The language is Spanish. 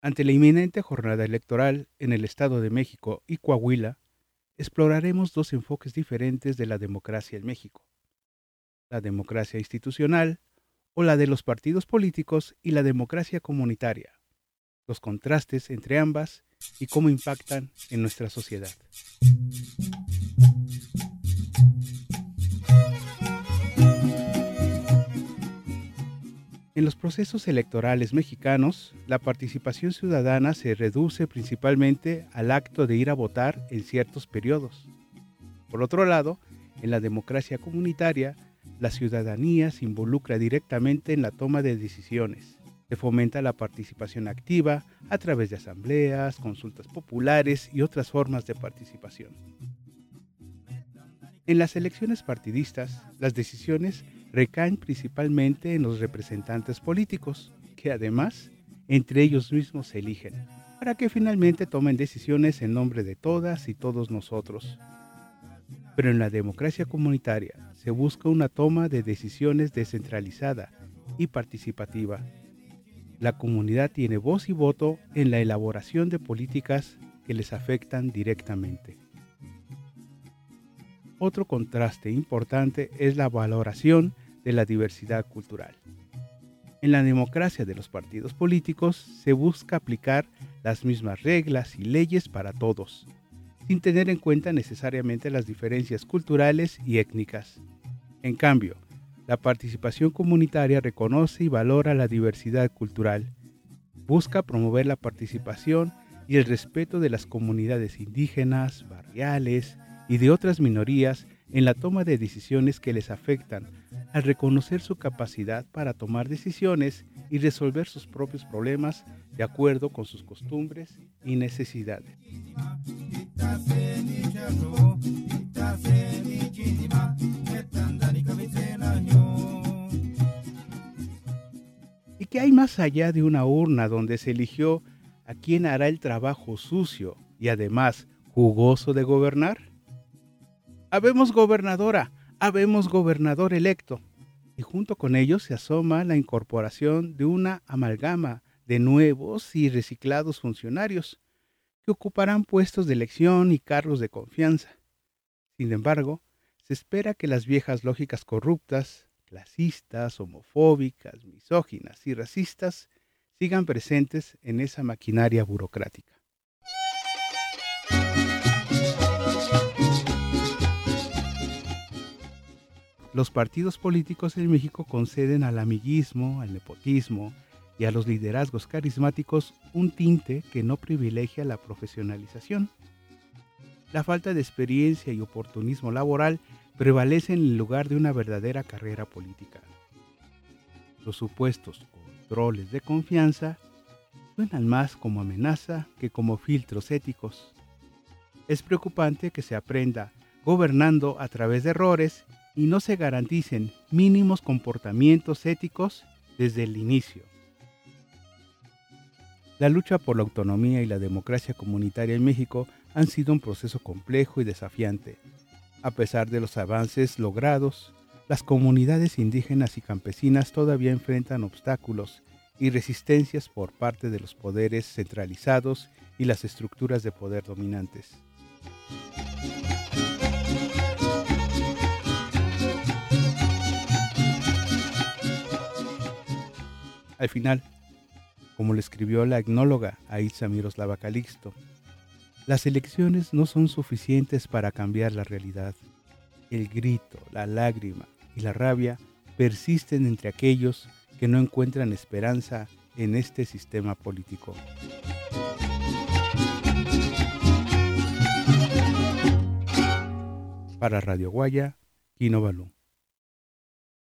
Ante la inminente jornada electoral en el Estado de México y Coahuila, exploraremos dos enfoques diferentes de la democracia en México. La democracia institucional o la de los partidos políticos y la democracia comunitaria, los contrastes entre ambas y cómo impactan en nuestra sociedad. En los procesos electorales mexicanos, la participación ciudadana se reduce principalmente al acto de ir a votar en ciertos periodos. Por otro lado, en la democracia comunitaria, la ciudadanía se involucra directamente en la toma de decisiones. Se fomenta la participación activa a través de asambleas, consultas populares y otras formas de participación. En las elecciones partidistas, las decisiones recaen principalmente en los representantes políticos, que además entre ellos mismos se eligen, para que finalmente tomen decisiones en nombre de todas y todos nosotros. Pero en la democracia comunitaria se busca una toma de decisiones descentralizada y participativa. La comunidad tiene voz y voto en la elaboración de políticas que les afectan directamente. Otro contraste importante es la valoración de la diversidad cultural. En la democracia de los partidos políticos se busca aplicar las mismas reglas y leyes para todos, sin tener en cuenta necesariamente las diferencias culturales y étnicas. En cambio, la participación comunitaria reconoce y valora la diversidad cultural, busca promover la participación y el respeto de las comunidades indígenas, barriales y de otras minorías en la toma de decisiones que les afectan, al reconocer su capacidad para tomar decisiones y resolver sus propios problemas de acuerdo con sus costumbres y necesidades. ¿Y qué hay más allá de una urna donde se eligió a quien hará el trabajo sucio y además jugoso de gobernar? Habemos gobernadora, habemos gobernador electo. Y junto con ellos se asoma la incorporación de una amalgama de nuevos y reciclados funcionarios que ocuparán puestos de elección y cargos de confianza. Sin embargo, se espera que las viejas lógicas corruptas, clasistas, homofóbicas, misóginas y racistas sigan presentes en esa maquinaria burocrática. Los partidos políticos en México conceden al amiguismo, al nepotismo y a los liderazgos carismáticos un tinte que no privilegia la profesionalización. La falta de experiencia y oportunismo laboral prevalece en lugar de una verdadera carrera política. Los supuestos controles de confianza suenan más como amenaza que como filtros éticos. Es preocupante que se aprenda gobernando a través de errores y no se garanticen mínimos comportamientos éticos desde el inicio. La lucha por la autonomía y la democracia comunitaria en México han sido un proceso complejo y desafiante. A pesar de los avances logrados, las comunidades indígenas y campesinas todavía enfrentan obstáculos y resistencias por parte de los poderes centralizados y las estructuras de poder dominantes. Al final, como le escribió la etnóloga Aitza Miroslava Calixto, las elecciones no son suficientes para cambiar la realidad. El grito, la lágrima y la rabia persisten entre aquellos que no encuentran esperanza en este sistema político. Para Radio Guaya, Kino Balú.